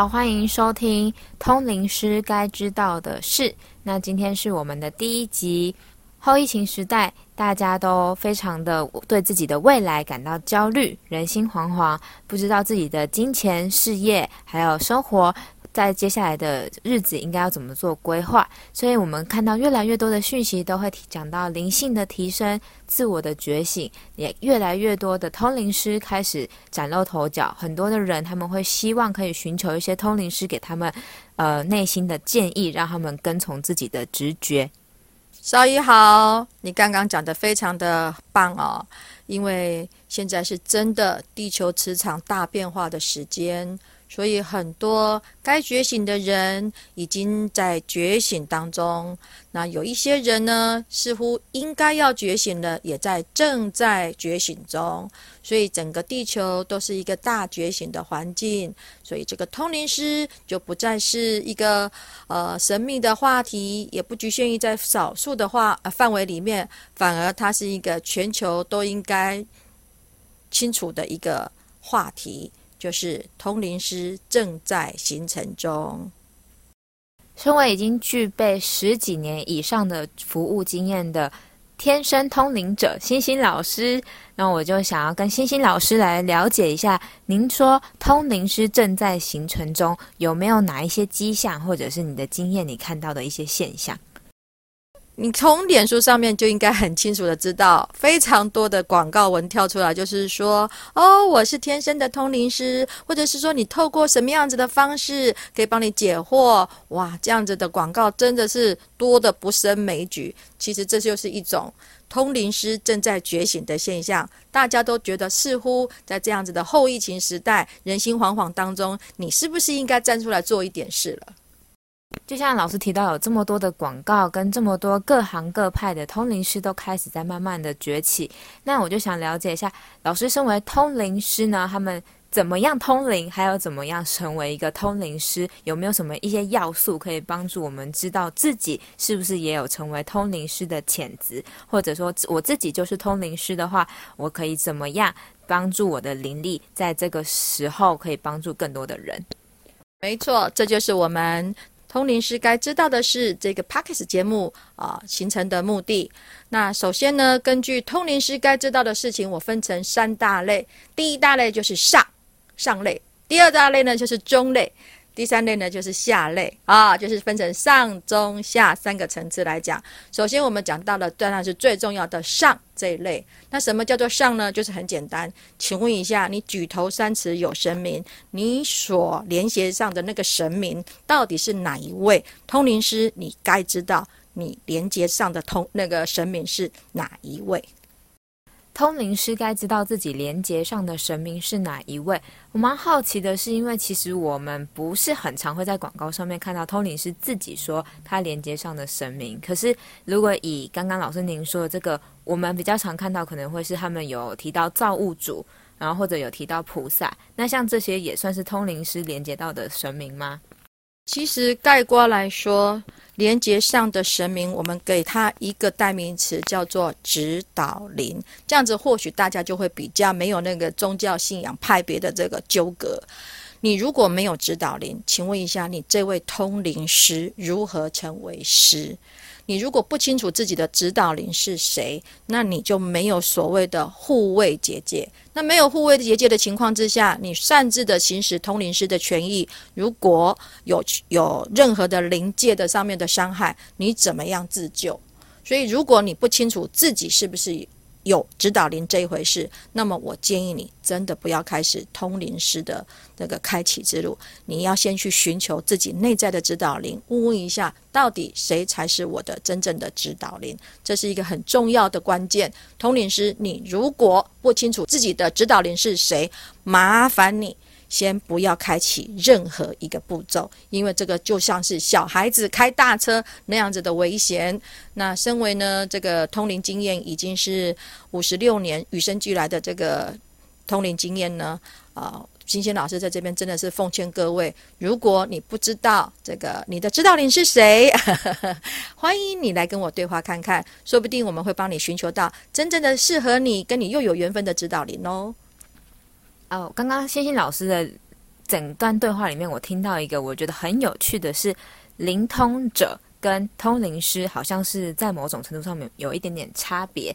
好，欢迎收听《通灵师该知道的事》。那今天是我们的第一集。后疫情时代，大家都非常的对自己的未来感到焦虑，人心惶惶，不知道自己的金钱、事业还有生活。在接下来的日子应该要怎么做规划？所以我们看到越来越多的讯息都会讲到灵性的提升、自我的觉醒，也越来越多的通灵师开始崭露头角。很多的人他们会希望可以寻求一些通灵师给他们呃内心的建议，让他们跟从自己的直觉。少姨好，你刚刚讲的非常的棒哦，因为现在是真的地球磁场大变化的时间。所以很多该觉醒的人已经在觉醒当中，那有一些人呢，似乎应该要觉醒了，也在正在觉醒中。所以整个地球都是一个大觉醒的环境。所以这个通灵师就不再是一个呃神秘的话题，也不局限于在少数的话范围里面，反而它是一个全球都应该清楚的一个话题。就是通灵师正在形成中。身为已经具备十几年以上的服务经验的天生通灵者星星老师，那我就想要跟星星老师来了解一下，您说通灵师正在形成中，有没有哪一些迹象，或者是你的经验，你看到的一些现象？你从脸书上面就应该很清楚的知道，非常多的广告文跳出来，就是说，哦，我是天生的通灵师，或者是说你透过什么样子的方式可以帮你解惑，哇，这样子的广告真的是多的不胜枚举。其实这就是一种通灵师正在觉醒的现象，大家都觉得似乎在这样子的后疫情时代，人心惶惶当中，你是不是应该站出来做一点事了？就像老师提到，有这么多的广告，跟这么多各行各派的通灵师都开始在慢慢的崛起。那我就想了解一下，老师身为通灵师呢，他们怎么样通灵，还有怎么样成为一个通灵师？有没有什么一些要素可以帮助我们知道自己是不是也有成为通灵师的潜质？或者说我自己就是通灵师的话，我可以怎么样帮助我的灵力，在这个时候可以帮助更多的人？没错，这就是我们。通灵师该知道的是，这个 p a c k e s 节目啊形成的目的。那首先呢，根据通灵师该知道的事情，我分成三大类。第一大类就是上上类，第二大类呢就是中类。第三类呢，就是下类啊，就是分成上、中、下三个层次来讲。首先，我们讲到了当然是最重要的上这一类。那什么叫做上呢？就是很简单，请问一下，你举头三尺有神明，你所连接上的那个神明到底是哪一位？通灵师，你该知道你连接上的通那个神明是哪一位。通灵师该知道自己连接上的神明是哪一位。我蛮好奇的是，因为其实我们不是很常会在广告上面看到通灵师自己说他连接上的神明。可是，如果以刚刚老师您说的这个，我们比较常看到，可能会是他们有提到造物主，然后或者有提到菩萨。那像这些也算是通灵师连接到的神明吗？其实概括来说。连接上的神明，我们给他一个代名词，叫做指导灵。这样子或许大家就会比较没有那个宗教信仰派别的这个纠葛。你如果没有指导灵，请问一下，你这位通灵师如何成为师？你如果不清楚自己的指导灵是谁，那你就没有所谓的护卫结界。那没有护卫结界的情况之下，你擅自的行使通灵师的权益，如果有有任何的灵界的上面的伤害，你怎么样自救？所以，如果你不清楚自己是不是，有指导灵这一回事，那么我建议你真的不要开始通灵师的那个开启之路。你要先去寻求自己内在的指导灵，问问一下，到底谁才是我的真正的指导灵？这是一个很重要的关键。通灵师，你如果不清楚自己的指导灵是谁，麻烦你。先不要开启任何一个步骤，因为这个就像是小孩子开大车那样子的危险。那身为呢这个通灵经验已经是五十六年与生俱来的这个通灵经验呢，啊，金星老师在这边真的是奉劝各位，如果你不知道这个你的指导灵是谁，欢迎你来跟我对话看看，说不定我们会帮你寻求到真正的适合你、跟你又有缘分的指导灵哦。哦，刚刚星星老师的整段对话里面，我听到一个我觉得很有趣的是，灵通者跟通灵师好像是在某种程度上面有一点点差别。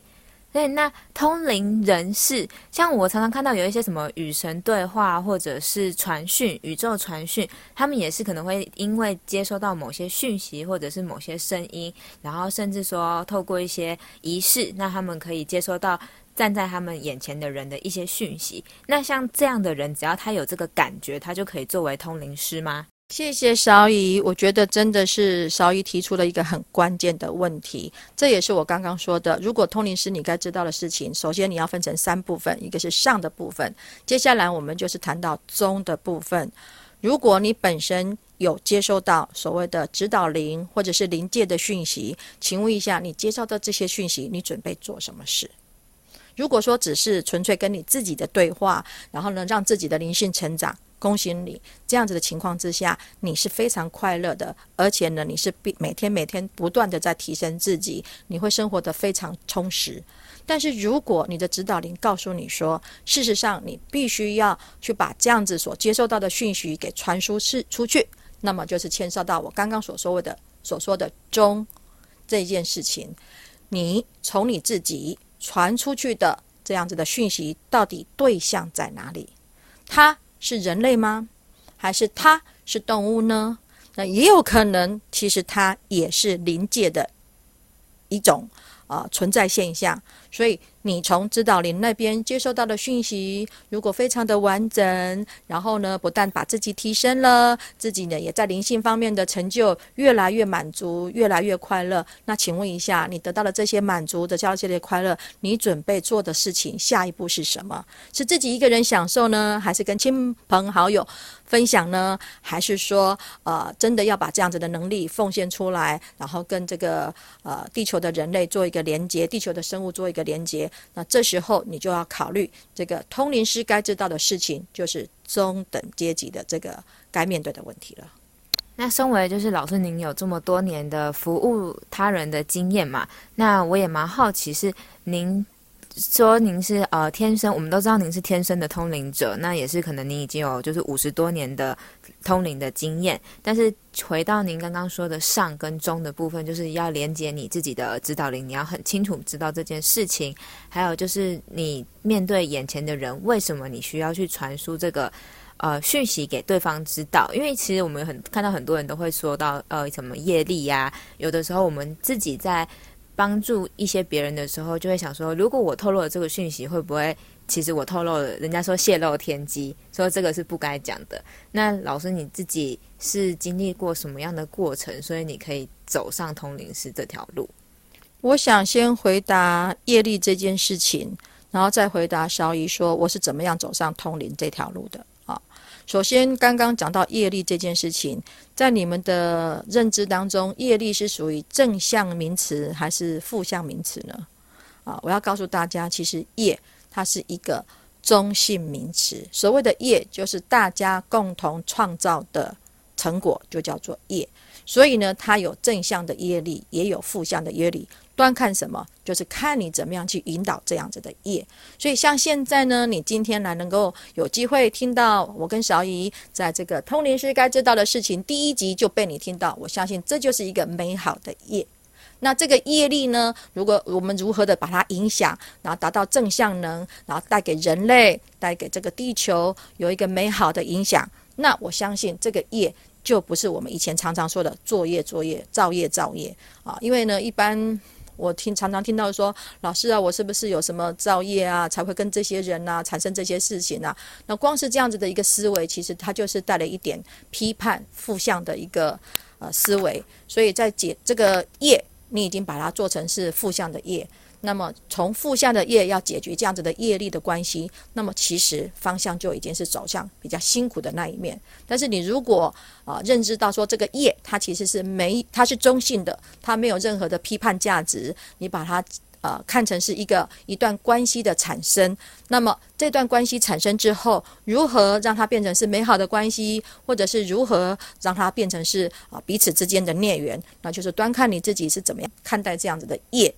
对，那通灵人士，像我常常看到有一些什么与神对话，或者是传讯、宇宙传讯，他们也是可能会因为接收到某些讯息，或者是某些声音，然后甚至说透过一些仪式，那他们可以接收到站在他们眼前的人的一些讯息。那像这样的人，只要他有这个感觉，他就可以作为通灵师吗？谢谢邵姨，我觉得真的是邵姨提出了一个很关键的问题，这也是我刚刚说的。如果通灵师你该知道的事情，首先你要分成三部分，一个是上的部分，接下来我们就是谈到中的部分。如果你本身有接收到所谓的指导灵或者是灵界的讯息，请问一下，你接收到这些讯息，你准备做什么事？如果说只是纯粹跟你自己的对话，然后呢，让自己的灵性成长。恭喜你！这样子的情况之下，你是非常快乐的，而且呢，你是必每天每天不断的在提升自己，你会生活的非常充实。但是如果你的指导灵告诉你说，事实上你必须要去把这样子所接受到的讯息给传输是出去，那么就是牵涉到我刚刚所说的所说的中这件事情，你从你自己传出去的这样子的讯息，到底对象在哪里？它。是人类吗？还是它是动物呢？那也有可能，其实它也是临界的一种啊存在现象，所以。你从指导灵那边接收到的讯息，如果非常的完整，然后呢，不但把自己提升了，自己呢也在灵性方面的成就越来越满足，越来越快乐。那请问一下，你得到了这些满足的交接的快乐，你准备做的事情下一步是什么？是自己一个人享受呢，还是跟亲朋好友分享呢？还是说，呃，真的要把这样子的能力奉献出来，然后跟这个呃地球的人类做一个连接，地球的生物做一个连接？那这时候你就要考虑这个通灵师该知道的事情，就是中等阶级的这个该面对的问题了。那身为就是老师，您有这么多年的服务他人的经验嘛？那我也蛮好奇是您。说您是呃天生，我们都知道您是天生的通灵者，那也是可能您已经有就是五十多年的通灵的经验。但是回到您刚刚说的上跟中的部分，就是要连接你自己的指导灵，你要很清楚知道这件事情。还有就是你面对眼前的人，为什么你需要去传输这个呃讯息给对方知道？因为其实我们很看到很多人都会说到呃什么业力呀，有的时候我们自己在。帮助一些别人的时候，就会想说，如果我透露了这个讯息，会不会其实我透露了？人家说泄露天机，说这个是不该讲的。那老师你自己是经历过什么样的过程，所以你可以走上通灵师这条路？我想先回答业力这件事情，然后再回答小姨说我是怎么样走上通灵这条路的啊。首先，刚刚讲到业力这件事情，在你们的认知当中，业力是属于正向名词还是负向名词呢？啊，我要告诉大家，其实业它是一个中性名词。所谓的业，就是大家共同创造的成果，就叫做业。所以呢，它有正向的业力，也有负向的业力。端看什么，就是看你怎么样去引导这样子的业。所以像现在呢，你今天来能够有机会听到我跟小姨在这个通灵师该知道的事情第一集就被你听到，我相信这就是一个美好的业。那这个业力呢，如果我们如何的把它影响，然后达到正向能，然后带给人类、带给这个地球有一个美好的影响，那我相信这个业。就不是我们以前常常说的作业、作业、造业、造业啊！因为呢，一般我听常常听到说，老师啊，我是不是有什么造业啊，才会跟这些人呐产生这些事情啊？那光是这样子的一个思维，其实它就是带了一点批判、负向的一个呃思维。所以在解这个业，你已经把它做成是负向的业。那么从负向的业要解决这样子的业力的关系，那么其实方向就已经是走向比较辛苦的那一面。但是你如果啊认知到说这个业它其实是没它是中性的，它没有任何的批判价值，你把它呃看成是一个一段关系的产生。那么这段关系产生之后，如何让它变成是美好的关系，或者是如何让它变成是啊彼此之间的孽缘，那就是端看你自己是怎么样看待这样子的业。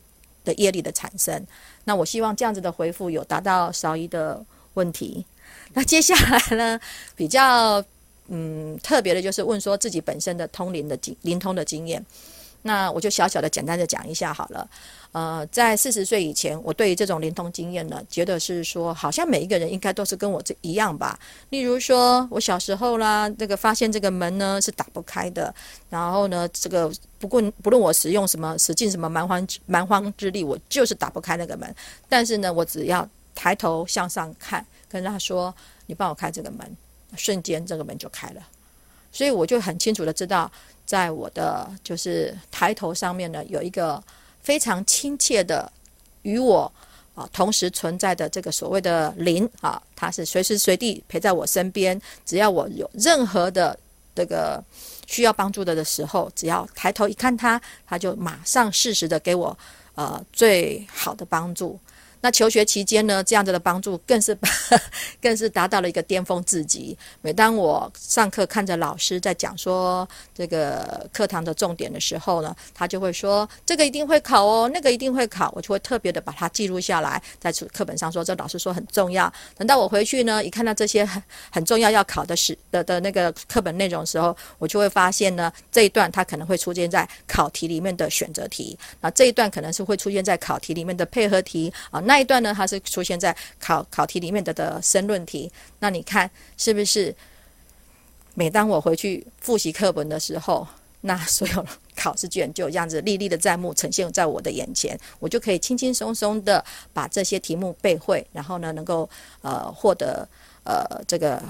的业力的产生，那我希望这样子的回复有达到少一的问题。那接下来呢，比较嗯特别的就是问说自己本身的通灵的经灵通的经验。那我就小小的简单的讲一下好了。呃，在四十岁以前，我对于这种灵通经验呢，觉得是说，好像每一个人应该都是跟我这一样吧。例如说，我小时候啦，这个发现这个门呢是打不开的，然后呢，这个不论不论我使用什么，使尽什么蛮荒蛮荒之力，我就是打不开那个门。但是呢，我只要抬头向上看，跟他说：“你帮我开这个门。”瞬间这个门就开了。所以我就很清楚的知道，在我的就是抬头上面呢，有一个。非常亲切的与我啊同时存在的这个所谓的灵啊，它是随时随地陪在我身边。只要我有任何的这个需要帮助的的时候，只要抬头一看它，它就马上适时的给我呃最好的帮助。那求学期间呢，这样子的帮助更是 更是达到了一个巅峰至极。每当我上课看着老师在讲说这个课堂的重点的时候呢，他就会说这个一定会考哦，那个一定会考，我就会特别的把它记录下来，在课本上说这老师说很重要。等到我回去呢，一看到这些很 很重要要考的时的的那个课本内容的时候，我就会发现呢，这一段它可能会出现在考题里面的选择题，那这一段可能是会出现在考题里面的配合题啊。那一段呢，它是出现在考考题里面的的申论题。那你看是不是？每当我回去复习课本的时候，那所有考试卷就这样子历历的在目呈现在我的眼前，我就可以轻轻松松的把这些题目背会，然后呢，能够呃获得呃这个。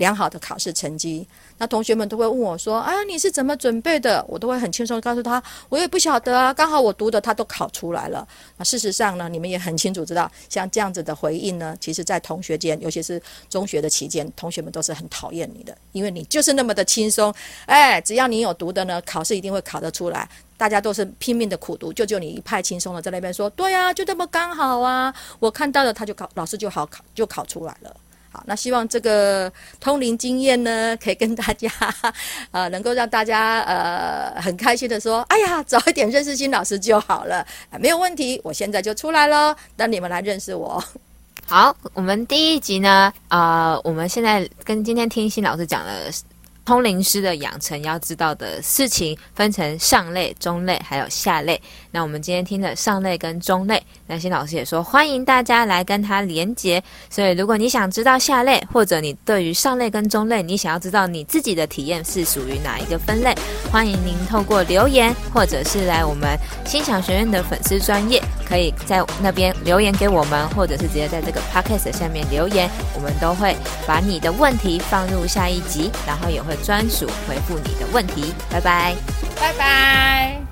良好的考试成绩，那同学们都会问我说：“啊，你是怎么准备的？”我都会很轻松告诉他：“我也不晓得啊，刚好我读的他都考出来了。”那事实上呢，你们也很清楚知道，像这样子的回应呢，其实在同学间，尤其是中学的期间，同学们都是很讨厌你的，因为你就是那么的轻松。哎，只要你有读的呢，考试一定会考得出来。大家都是拼命的苦读，就就你一派轻松的在那边说：“对呀，就这么刚好啊，我看到了，他就考，老师就好考，就考出来了。”好，那希望这个通灵经验呢，可以跟大家，呃，能够让大家呃很开心的说，哎呀，早一点认识新老师就好了，没有问题，我现在就出来了，等你们来认识我。好，我们第一集呢，呃，我们现在跟今天听新老师讲的。通灵师的养成要知道的事情分成上类、中类还有下类。那我们今天听的上类跟中类，那新老师也说欢迎大家来跟他连接。所以如果你想知道下类，或者你对于上类跟中类，你想要知道你自己的体验是属于哪一个分类，欢迎您透过留言，或者是来我们心想学院的粉丝专业，可以在那边留言给我们，或者是直接在这个 podcast 下面留言，我们都会把你的问题放入下一集，然后也会。专属回复你的问题，拜拜，拜拜。